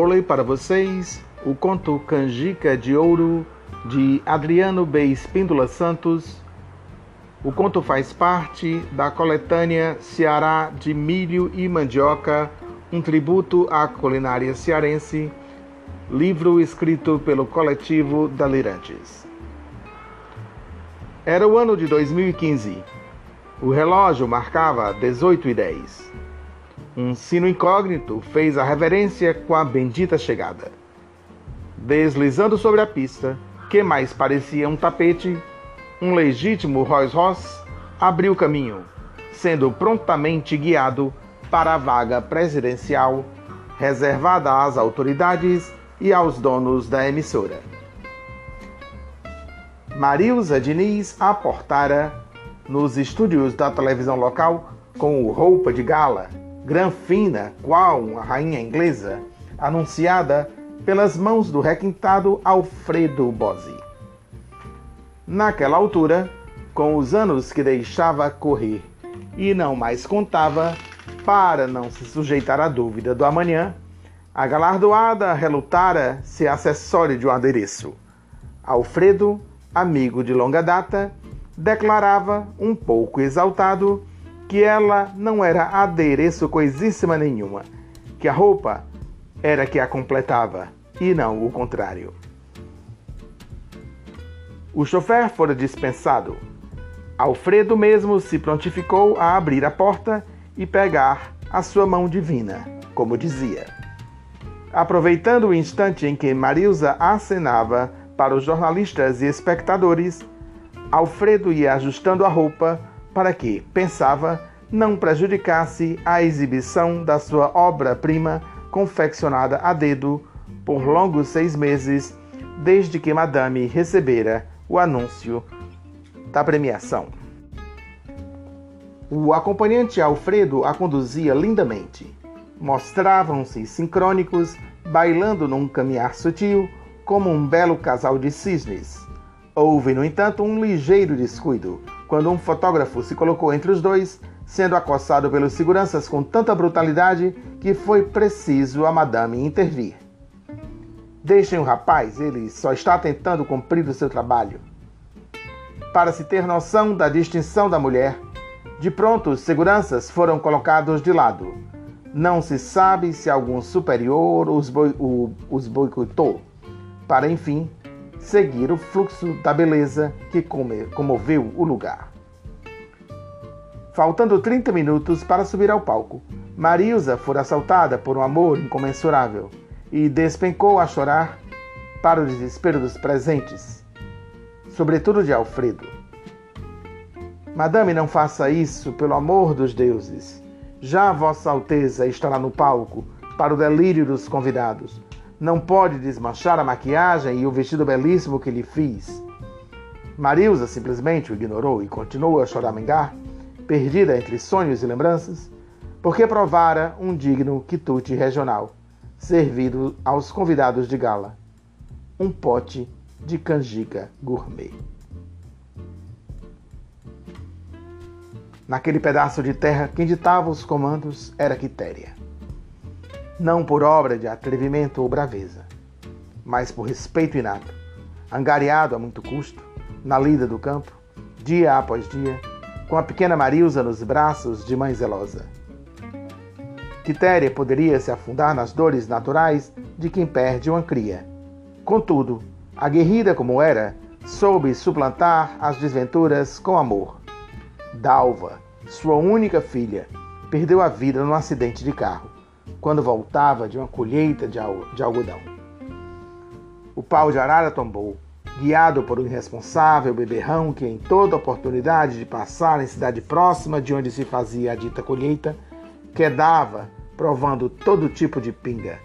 Vou ler para vocês o conto Canjica de Ouro de Adriano B. Espíndola Santos. O conto faz parte da coletânea Ceará de Milho e Mandioca, um tributo à culinária cearense, livro escrito pelo coletivo Dalirantes. Era o ano de 2015. O relógio marcava 18 e 10. Um sino incógnito fez a reverência com a bendita chegada. Deslizando sobre a pista, que mais parecia um tapete, um legítimo Rolls Royce abriu caminho, sendo prontamente guiado para a vaga presidencial reservada às autoridades e aos donos da emissora. Marilza Diniz aportara nos estúdios da televisão local com roupa de gala, granfina, qual uma rainha inglesa, anunciada pelas mãos do requintado Alfredo Bozzi. Naquela altura, com os anos que deixava correr e não mais contava, para não se sujeitar à dúvida do amanhã, a galardoada relutara ser acessório de um adereço. Alfredo, amigo de longa data, declarava, um pouco exaltado, que ela não era adereço coisíssima nenhuma, que a roupa era que a completava e não o contrário. O chofer fora dispensado. Alfredo mesmo se prontificou a abrir a porta e pegar a sua mão divina, como dizia. Aproveitando o instante em que Marilza acenava para os jornalistas e espectadores, Alfredo ia ajustando a roupa para que, pensava, não prejudicasse a exibição da sua obra-prima confeccionada a dedo por longos seis meses desde que Madame recebera o anúncio da premiação. O acompanhante Alfredo a conduzia lindamente. Mostravam-se sincrônicos, bailando num caminhar sutil, como um belo casal de cisnes. Houve, no entanto, um ligeiro descuido, quando um fotógrafo se colocou entre os dois, sendo acossado pelos seguranças com tanta brutalidade que foi preciso a madame intervir. Deixem o rapaz, ele só está tentando cumprir o seu trabalho. Para se ter noção da distinção da mulher, de pronto os seguranças foram colocados de lado. Não se sabe se algum superior os, boi, o, os boicotou, para enfim seguir o fluxo da beleza que comoveu o lugar. Faltando 30 minutos para subir ao palco, Marilza fora assaltada por um amor incomensurável e despencou a chorar para o desespero dos presentes, sobretudo de Alfredo. Madame, não faça isso, pelo amor dos deuses. Já Vossa Alteza estará no palco para o delírio dos convidados não pode desmanchar a maquiagem e o vestido belíssimo que lhe fiz. Marilza simplesmente o ignorou e continuou a choramingar, perdida entre sonhos e lembranças, porque provara um digno quitute regional, servido aos convidados de gala. Um pote de canjica gourmet. Naquele pedaço de terra, quem ditava os comandos era Quitéria não por obra de atrevimento ou braveza, mas por respeito inato, angariado a muito custo, na lida do campo, dia após dia, com a pequena Marilza nos braços de mãe zelosa. Quitéria poderia se afundar nas dores naturais de quem perde uma cria. Contudo, aguerrida como era, soube suplantar as desventuras com amor. Dalva, sua única filha, perdeu a vida num acidente de carro quando voltava de uma colheita de algodão. O pau de arara tombou, guiado por um irresponsável beberrão que, em toda oportunidade de passar em cidade próxima de onde se fazia a dita colheita, quedava provando todo tipo de pinga.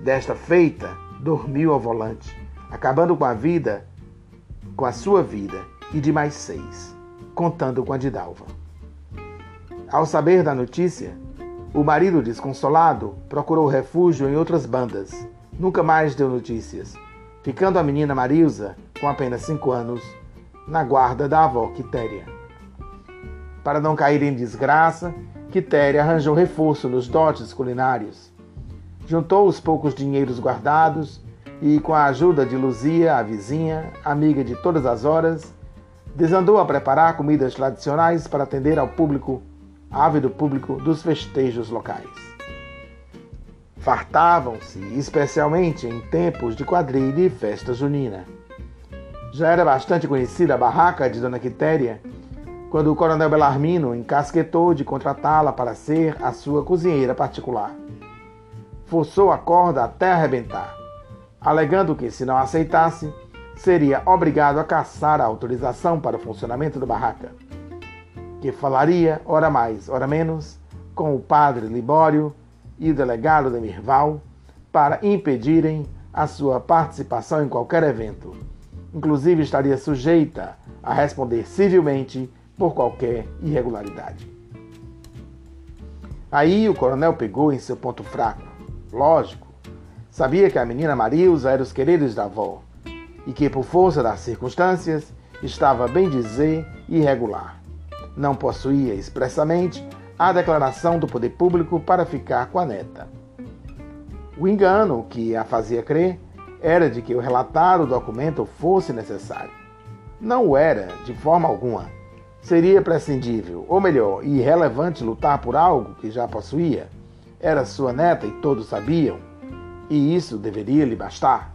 Desta feita, dormiu ao volante, acabando com a vida, com a sua vida e de mais seis, contando com a de Dalva. Ao saber da notícia, o marido, desconsolado, procurou refúgio em outras bandas. Nunca mais deu notícias, ficando a menina Marilza, com apenas cinco anos, na guarda da avó Quitéria. Para não cair em desgraça, Quitéria arranjou reforço nos dotes culinários. Juntou os poucos dinheiros guardados e, com a ajuda de Luzia, a vizinha, amiga de todas as horas, desandou a preparar comidas tradicionais para atender ao público, ávido público dos festejos locais. Fartavam-se, especialmente em tempos de quadrilha e festa junina. Já era bastante conhecida a barraca de Dona Quitéria quando o coronel Belarmino encasquetou de contratá-la para ser a sua cozinheira particular. Forçou a corda até arrebentar, alegando que, se não aceitasse, seria obrigado a caçar a autorização para o funcionamento da barraca, que falaria, ora mais, ora menos, com o padre Libório e o delegado Demirval para impedirem a sua participação em qualquer evento. Inclusive estaria sujeita a responder civilmente por qualquer irregularidade. Aí o coronel pegou em seu ponto fraco. Lógico, sabia que a menina Marilza era os queridos da avó e que, por força das circunstâncias, estava, bem dizer, irregular. Não possuía expressamente a declaração do poder público para ficar com a neta. O engano que a fazia crer era de que o relatar o documento fosse necessário. Não o era, de forma alguma. Seria prescindível, ou melhor, irrelevante lutar por algo que já possuía. Era sua neta e todos sabiam, e isso deveria lhe bastar.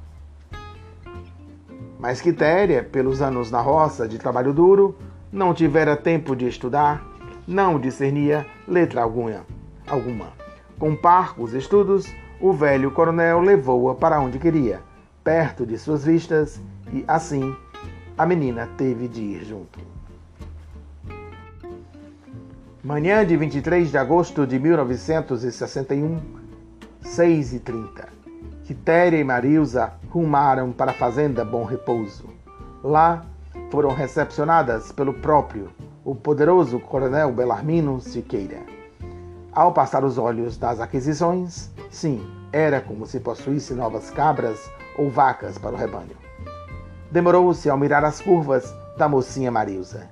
Mas Quitéria, pelos anos na roça de trabalho duro, não tivera tempo de estudar, não discernia letra alguma. alguma. Com parcos estudos, o velho coronel levou-a para onde queria, perto de suas vistas, e assim a menina teve de ir junto. Manhã de 23 de agosto de 1961, 6h30. Quitéria e Marilza rumaram para a fazenda Bom Repouso. Lá foram recepcionadas pelo próprio, o poderoso coronel Belarmino Siqueira. Ao passar os olhos das aquisições, sim, era como se possuísse novas cabras ou vacas para o rebanho. Demorou-se ao mirar as curvas da mocinha Marilza.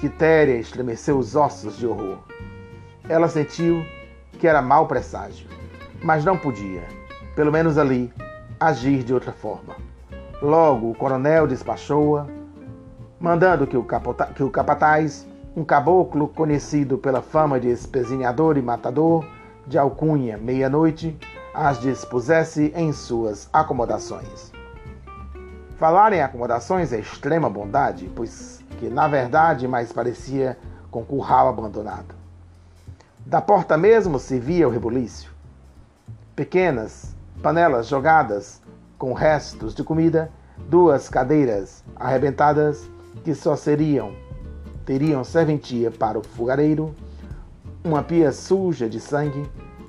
Quitéria estremeceu os ossos de horror. Ela sentiu que era mau presságio, mas não podia pelo menos ali, agir de outra forma. Logo, o coronel despachou-a, mandando que o, que o capataz, um caboclo conhecido pela fama de espezinhador e matador, de alcunha meia-noite, as dispusesse em suas acomodações. Falar em acomodações é extrema bondade, pois que na verdade mais parecia com curral abandonado. Da porta mesmo se via o rebuliço. Pequenas, panelas jogadas com restos de comida, duas cadeiras arrebentadas que só seriam teriam serventia para o fogareiro, uma pia suja de sangue,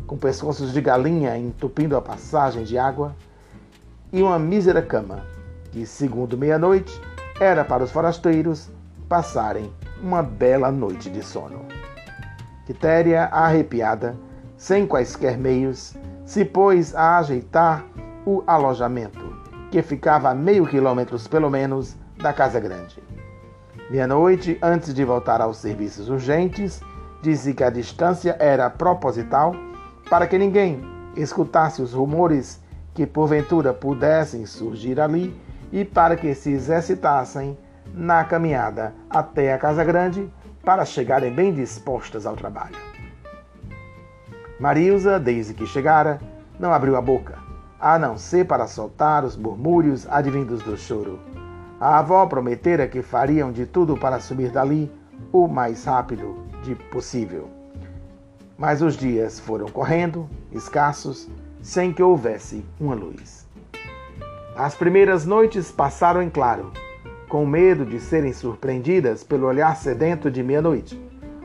com pescoços de galinha entupindo a passagem de água, e uma mísera cama, que, segundo meia-noite, era para os forasteiros passarem uma bela noite de sono. Quitéria, arrepiada, sem quaisquer meios, se pôs a ajeitar o alojamento, que ficava a meio quilômetros pelo menos da casa grande. Meia-noite, antes de voltar aos serviços urgentes, disse que a distância era proposital para que ninguém escutasse os rumores que porventura pudessem surgir ali e para que se exercitassem na caminhada até a casa grande para chegarem bem dispostas ao trabalho. Marilza, desde que chegara, não abriu a boca, a não ser para soltar os murmúrios advindos do choro. A avó prometera que fariam de tudo para subir dali o mais rápido de possível. Mas os dias foram correndo, escassos, sem que houvesse uma luz. As primeiras noites passaram em claro, com medo de serem surpreendidas pelo olhar sedento de meia-noite,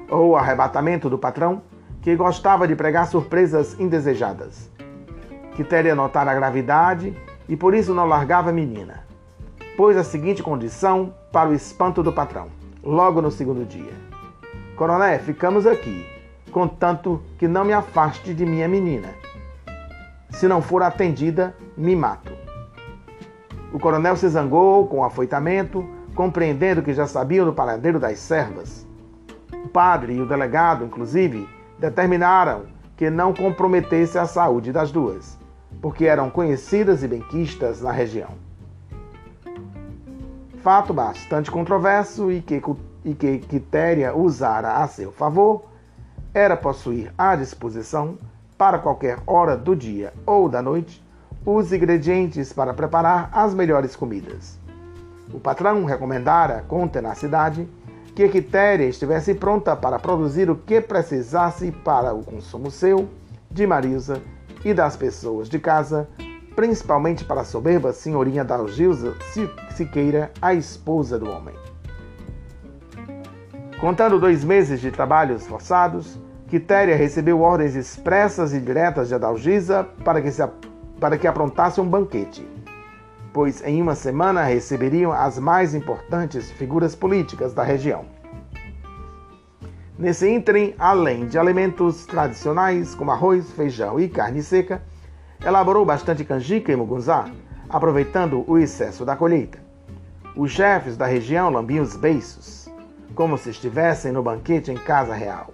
ou arrebatamento do patrão, que gostava de pregar surpresas indesejadas. Quitéria notara a gravidade e por isso não largava a menina. Pôs a seguinte condição para o espanto do patrão, logo no segundo dia: Coroné, ficamos aqui, contanto que não me afaste de minha menina. Se não for atendida, me mato. O coronel se zangou com o afoitamento, compreendendo que já sabiam do paradeiro das servas. O padre e o delegado, inclusive, determinaram que não comprometesse a saúde das duas, porque eram conhecidas e benquistas na região. Fato bastante controverso e que, e que Quitéria usara a seu favor era possuir à disposição, para qualquer hora do dia ou da noite, os ingredientes para preparar as melhores comidas. O patrão recomendara com tenacidade que Quitéria estivesse pronta para produzir o que precisasse para o consumo seu, de Marisa e das pessoas de casa, principalmente para a soberba senhorinha Dalgilza Siqueira, a esposa do homem. Contando dois meses de trabalhos forçados, Quitéria recebeu ordens expressas e diretas de Adalgisa para que, se, para que aprontasse um banquete, pois em uma semana receberiam as mais importantes figuras políticas da região. Nesse ínterim, além de alimentos tradicionais como arroz, feijão e carne seca, elaborou bastante canjica e mugunzá, aproveitando o excesso da colheita. Os chefes da região lambiam os beiços, como se estivessem no banquete em casa real.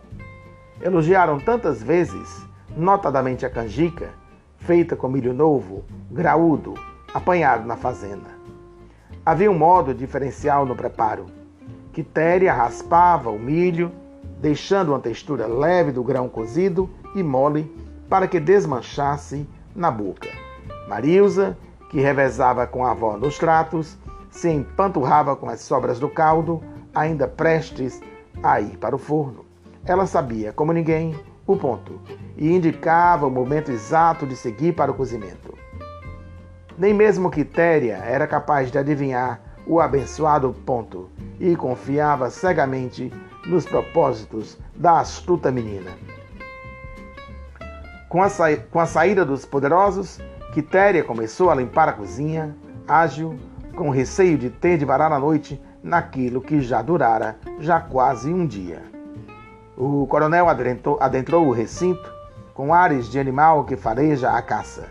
Elogiaram tantas vezes, notadamente a canjica, feita com milho novo, graúdo, apanhado na fazenda. Havia um modo diferencial no preparo. Quitéria raspava o milho, deixando uma textura leve do grão cozido e mole para que desmanchasse na boca. Marilza, que revezava com a avó nos tratos, se empanturrava com as sobras do caldo, ainda prestes a ir para o forno. Ela sabia, como ninguém, o ponto e indicava o momento exato de seguir para o cozimento. Nem mesmo Quitéria era capaz de adivinhar o abençoado ponto e confiava cegamente nos propósitos da astuta menina. Com a, com a saída dos poderosos, Quitéria começou a limpar a cozinha, ágil, com receio de ter de varar a noite naquilo que já durara já quase um dia. O coronel adentrou, adentrou o recinto com ares de animal que fareja a caça.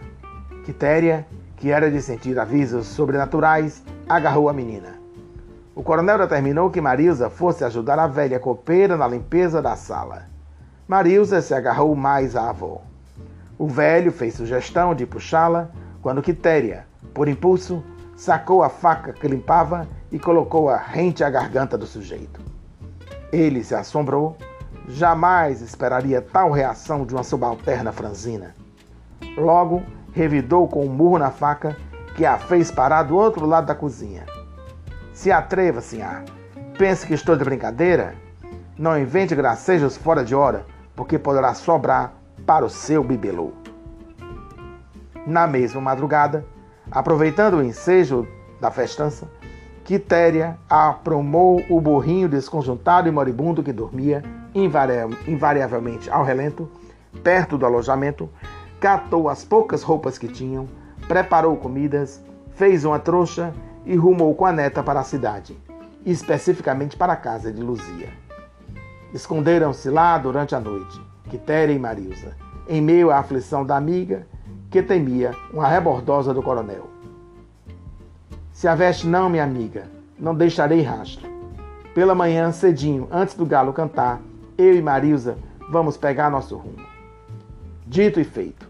Quitéria, que era de sentir avisos sobrenaturais, agarrou a menina. O coronel determinou que Marilza fosse ajudar a velha copeira na limpeza da sala. Marilza se agarrou mais à avó. O velho fez sugestão de puxá-la, quando Quitéria, por impulso, sacou a faca que limpava e colocou-a rente à garganta do sujeito. Ele se assombrou Jamais esperaria tal reação de uma subalterna franzina. Logo, revidou com um murro na faca que a fez parar do outro lado da cozinha. Se atreva, senhor. Pense que estou de brincadeira? Não invente gracejos fora de hora, porque poderá sobrar para o seu bibelô. Na mesma madrugada, aproveitando o ensejo da festança, Quitéria aprumou o burrinho desconjuntado e moribundo que dormia invariavelmente ao relento, perto do alojamento, catou as poucas roupas que tinham, preparou comidas, fez uma trouxa e rumou com a neta para a cidade, especificamente para a casa de Luzia. Esconderam-se lá durante a noite, Quitéria e Marilza, em meio à aflição da amiga, que temia uma rebordosa do coronel. Se a veste não, minha amiga, não deixarei rastro. Pela manhã, cedinho, antes do galo cantar, eu e Marilza vamos pegar nosso rumo. Dito e feito.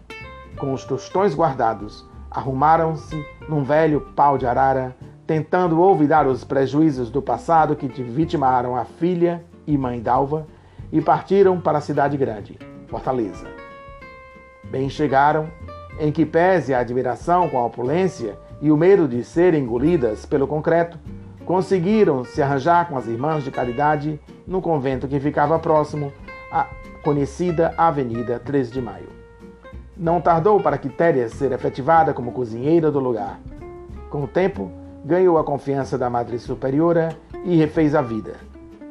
Com os tostões guardados, arrumaram-se num velho pau de arara, tentando olvidar os prejuízos do passado que vitimaram a filha e mãe d'Alva, e partiram para a cidade grande, Fortaleza. Bem chegaram, em que pese a admiração com a opulência e o medo de serem engolidas pelo concreto, conseguiram se arranjar com as irmãs de caridade no convento que ficava próximo à conhecida Avenida 13 de Maio. Não tardou para Quitéria ser efetivada como cozinheira do lugar. Com o tempo, ganhou a confiança da Madre Superiora e refez a vida,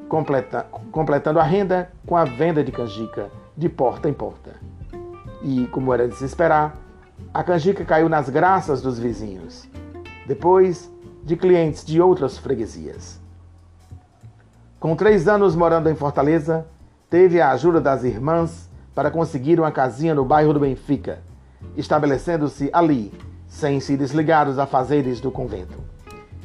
completa, completando a renda com a venda de canjica de porta em porta. E, como era de se esperar, a canjica caiu nas graças dos vizinhos, depois de clientes de outras freguesias. Com três anos morando em Fortaleza, teve a ajuda das irmãs para conseguir uma casinha no bairro do Benfica, estabelecendo-se ali, sem se desligar dos afazeres do convento.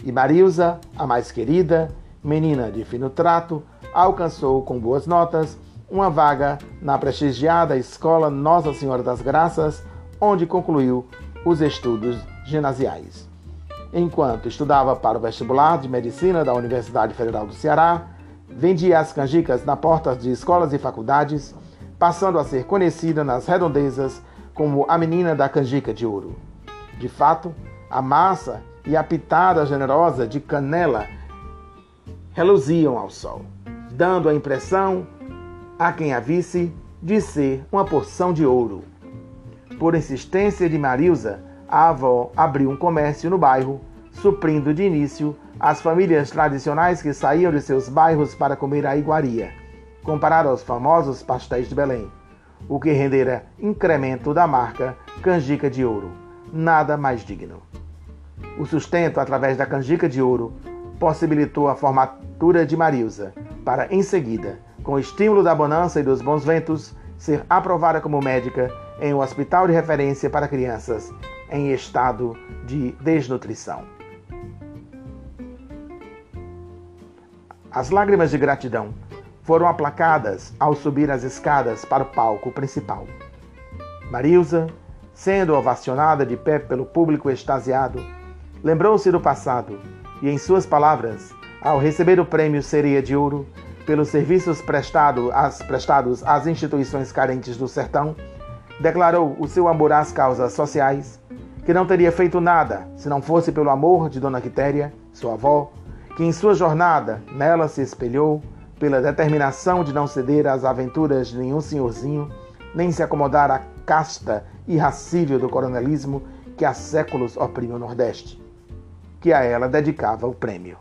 E Marilza, a mais querida, menina de fino trato, alcançou com boas notas uma vaga na prestigiada Escola Nossa Senhora das Graças, onde concluiu os estudos ginasiais. Enquanto estudava para o vestibular de medicina da Universidade Federal do Ceará, vendia as canjicas na porta de escolas e faculdades, passando a ser conhecida nas redondezas como a menina da canjica de ouro. De fato, a massa e a pitada generosa de canela reluziam ao sol, dando a impressão a quem a visse de ser uma porção de ouro. Por insistência de Marilza, a avó abriu um comércio no bairro, suprindo de início as famílias tradicionais que saíam de seus bairros para comer a iguaria, comparado aos famosos pastéis de Belém, o que rendera incremento da marca Canjica de Ouro, nada mais digno. O sustento através da canjica de ouro possibilitou a formatura de Marilza, para em seguida, com o estímulo da bonança e dos bons ventos, ser aprovada como médica em um hospital de referência para crianças em estado de desnutrição. As lágrimas de gratidão foram aplacadas ao subir as escadas para o palco principal. Marilza, sendo ovacionada de pé pelo público extasiado, lembrou-se do passado e, em suas palavras, ao receber o prêmio Sereia de Ouro pelos serviços prestado às, prestados às instituições carentes do sertão, declarou o seu amor às causas sociais, que não teria feito nada se não fosse pelo amor de Dona Quitéria, sua avó, que em sua jornada nela se espelhou pela determinação de não ceder às aventuras de nenhum senhorzinho, nem se acomodar à casta irracível do coronelismo que há séculos oprime o Nordeste que a ela dedicava o prêmio.